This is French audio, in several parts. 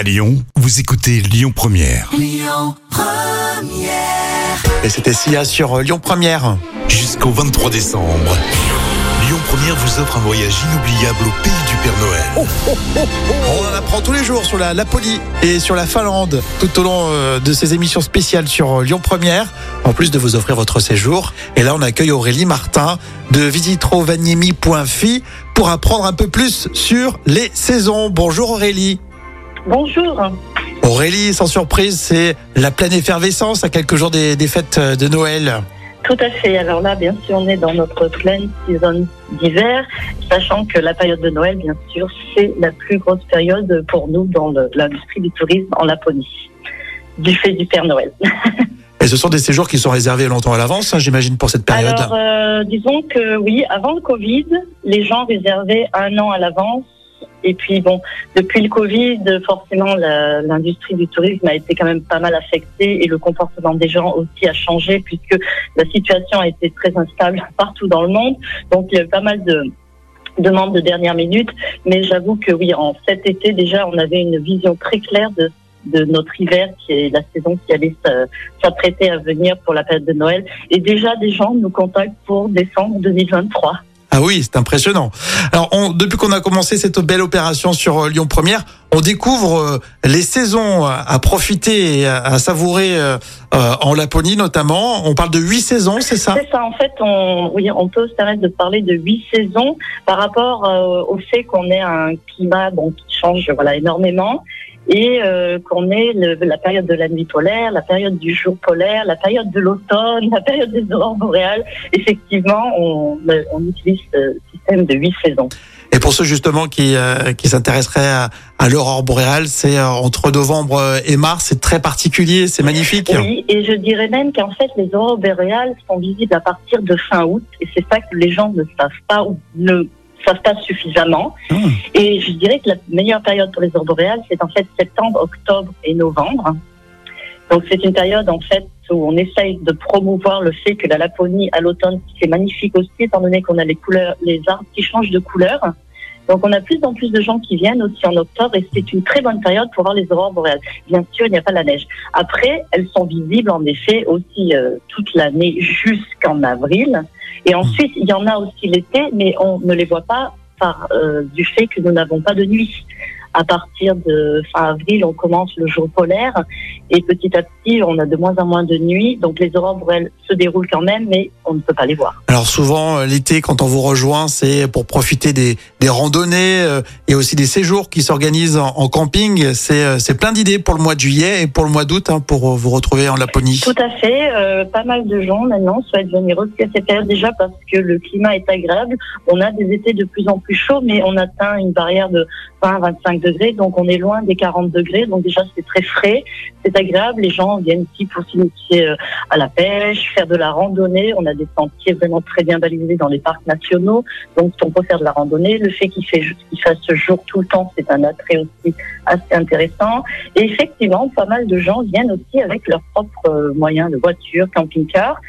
À Lyon, vous écoutez Lyon Première. Et c'était Sia sur euh, Lyon Première. Jusqu'au 23 décembre. Lyon Première vous offre un voyage inoubliable au pays du Père Noël. On en apprend tous les jours sur la Laponie et sur la Finlande tout au long euh, de ces émissions spéciales sur euh, Lyon Première. En plus de vous offrir votre séjour. Et là, on accueille Aurélie Martin de visitrovanimi.fi pour apprendre un peu plus sur les saisons. Bonjour Aurélie. Bonjour. Aurélie, sans surprise, c'est la pleine effervescence à quelques jours des, des fêtes de Noël. Tout à fait. Alors là, bien sûr, on est dans notre pleine saison d'hiver, sachant que la période de Noël, bien sûr, c'est la plus grosse période pour nous dans l'industrie du tourisme en Laponie, du fait du Père Noël. Et ce sont des séjours qui sont réservés longtemps à l'avance, hein, j'imagine, pour cette période. Alors, euh, disons que oui, avant le Covid, les gens réservaient un an à l'avance. Et puis bon, depuis le Covid, forcément, l'industrie du tourisme a été quand même pas mal affectée et le comportement des gens aussi a changé puisque la situation a été très instable partout dans le monde. Donc il y a eu pas mal de demandes de dernière minute. Mais j'avoue que oui, en cet été déjà, on avait une vision très claire de de notre hiver, qui est la saison qui allait s'apprêter à venir pour la période de Noël. Et déjà, des gens nous contactent pour décembre 2023. Ah oui, c'est impressionnant. Alors, on, depuis qu'on a commencé cette belle opération sur euh, Lyon Première, on découvre euh, les saisons à, profiter et à, savourer euh, en Laponie notamment. On parle de huit saisons, c'est ça? C'est ça, en fait, on, oui, on peut se permettre de parler de huit saisons par rapport au fait qu'on ait un climat bon, qui change voilà, énormément et euh, qu'on ait le- la période de la nuit polaire, la période du jour polaire, la période de l'automne, la période des aurores boréales. Effectivement, on, on utilise ce système de huit saisons. Et pour ceux justement qui, euh, qui s'intéresseraient à, à l'aurore boréale, c'est euh, entre novembre et mars, c'est très particulier, c'est magnifique. Oui, et je dirais même qu'en fait, les aurores boréales sont visibles à partir de fin août, et c'est ça que les gens ne savent pas ou ne savent pas suffisamment. Hum. Et je dirais que la meilleure période pour les aurores boréales, c'est en fait septembre, octobre et novembre. Donc c'est une période en fait où on essaye de promouvoir le fait que la Laponie à l'automne, c'est magnifique aussi, étant donné qu'on a les couleurs, les arbres qui changent de couleur. Donc on a plus en plus de gens qui viennent aussi en octobre et c'est une très bonne période pour voir les aurores boréales. Bien sûr, il n'y a pas la neige. Après, elles sont visibles en effet aussi euh, toute l'année jusqu'en avril. Et ensuite, il y en a aussi l'été, mais on ne les voit pas par euh, du fait que nous n'avons pas de nuit. À partir de fin avril, on commence le jour polaire et petit à petit, on a de moins en moins de nuit. Donc les aurores boréales se déroulent quand même, mais on ne peut pas les voir. Alors souvent euh, l'été, quand on vous rejoint, c'est pour profiter des, des randonnées euh, et aussi des séjours qui s'organisent en, en camping. C'est euh, c'est plein d'idées pour le mois de juillet et pour le mois d'août hein, pour vous retrouver en Laponie. Tout à fait. euh, pas mal de gens maintenant souhaitent venir aussi à cette période déjà parce que le climat est agréable. On a des étés de plus en plus chauds, mais on atteint une barrière de 20-25 degrés, donc on est loin des 40 degrés. Donc déjà c'est très frais, c'est agréable. Les gens viennent ici pour s'initier euh, à la pêche, faire de la randonnée. On a des sentiers vraiment très bien balisés dans les parcs nationaux, donc on peut faire de la randonnée. Le fait qu'il fait qu'il fasse jour tout le temps, c'est un attrait aussi assez intéressant. Et effectivement, pas mal de gens viennent aussi avec leurs propres euh, moyens de voiture, camping-car.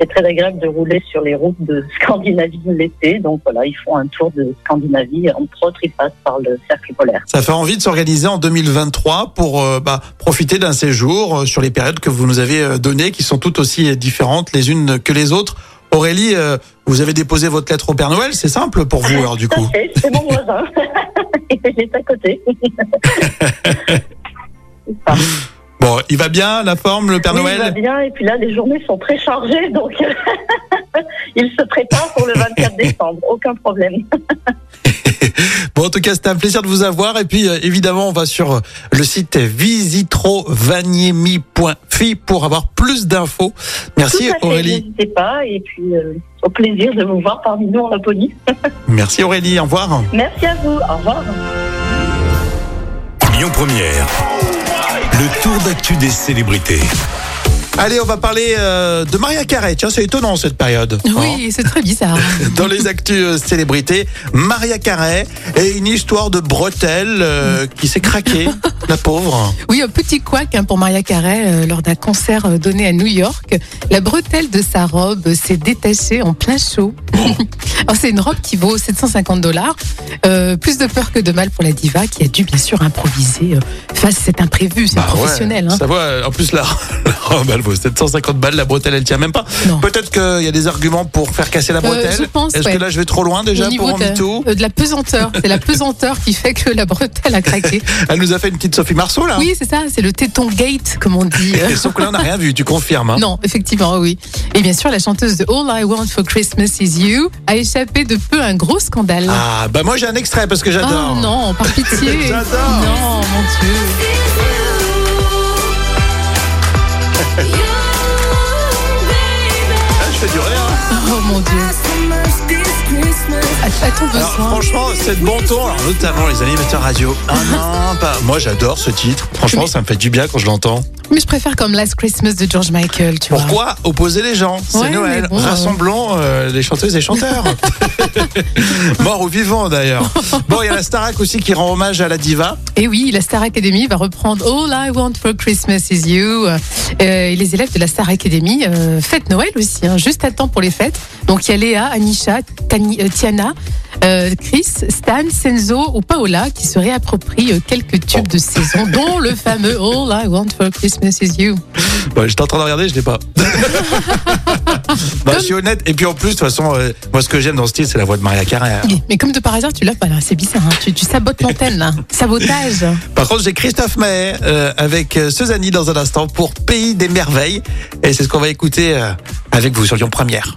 C'est très agréable de rouler sur les routes de Scandinavie l'été. Donc voilà, ils font un tour de Scandinavie. Entre autres, ils passent par le cercle polaire. Ça fait envie de s'organiser en 2023 pour euh, bah, profiter d'un séjour euh, sur les périodes que vous nous avez euh, données, qui sont toutes aussi différentes les unes que les autres. Aurélie, euh, vous avez déposé votre lettre au Père Noël, c'est simple pour vous alors du coup. c'est mon voisin. Il est à côté. Bon, il va bien la forme, le Père Oui, il va Noël bien. Et puis là, les journées sont très chargées. Donc, il se prépare pour le 24 décembre. Aucun problème. Bon, en tout cas, c'était un plaisir de vous avoir. Et puis, euh, évidemment, on va sur euh, le site visitrovanimi.fi pour avoir plus d'infos. Merci Tout à Aurélie. N'hésitez pas. Et puis, euh, au plaisir de vous voir parmi nous en Laponie. Merci Aurélie, au revoir. Merci à vous. Au revoir. Lyon Première. Le tour d'actu des célébrités. Allez, on va parler euh, de Maria Carey. Tiens, c'est étonnant cette période. Hein Oui, c'est très bizarre. Dans les actus euh, célébrités, Maria Carey et une histoire de bretelle euh, qui s'est craquée, la pauvre. Oui, un petit couac hein, pour Maria Carey euh, lors d'un concert donné à New York. La bretelle de sa robe s'est détachée en plein show. C'est une robe qui vaut 750 dollars. Plus de peur que de mal pour la diva qui a dû bien sûr improviser face à cet imprévu. C'est Bah ouais, professionnel. hein. Ça va, en plus la, la robe, elle vaut 750 balles, la bretelle elle tient même pas. Peut-être qu'il y a des arguments pour faire casser la Euh, bretelle. je pense, Est-ce ouais. que là je vais trop loin déjà pour de, MeToo euh, de la pesanteur. C'est la pesanteur qui fait que la bretelle a craqué. Elle nous a fait une petite Sophie Marceau là. Oui, c'est ça, c'est le téton gate, comme on dit. Sauf que là on n'a rien vu, tu confirmes. hein. Non, effectivement, oui. Et bien sûr, la chanteuse de All I Want for Christmas Is You a échappé de peu à un gros scandale. Ah bah moi j'ai un extrait parce que j'adore. Oh non, par pitié. J'adore. Non, mon Dieu. Ah, je fais du rire. hein. Oh mon Dieu. Alors franchement, c'est de bon ton, alors, notamment les animateurs radio. Ah non, pas. Moi j'adore ce titre. Franchement, ça me fait du bien quand je l'entends. Mais je préfère comme Last Christmas de George Michael, tu vois. Pourquoi opposer les gens? C'est Ouais, Noël. bon, euh. Rassemblons euh, les chanteuses et chanteurs. Morts ou vivants d'ailleurs. Bon, il y a la Starac aussi qui rend hommage à la diva. Et oui, la Star Academy va reprendre All I Want for Christmas Is You. Euh, et les élèves de la Star Academy euh, fêtent Noël aussi, hein, juste à temps pour les fêtes. Donc il y a Léa, Anisha, Tani- euh, Tiana, euh, Chris, Stan, Senzo ou Paola qui se réapproprient euh, quelques tubes de saison, dont le fameux All I Want for Christmas Is You. Bon, J'étais en train de regarder, je l'ai pas. Bah, je suis honnête. Et puis en plus, de toute façon, euh, moi ce que j'aime dans ce style, c'est la voix de Maria Carey. Mais, mais comme de par hasard, tu l'as pas là, c'est bizarre. hein. Tu, tu sabotes l'antenne là. Sabotage. Par contre, j'ai Christophe Maé euh, avec Suzanne dans un instant pour Pays des Merveilles. Et c'est ce qu'on va écouter avec vous sur Lyon Première.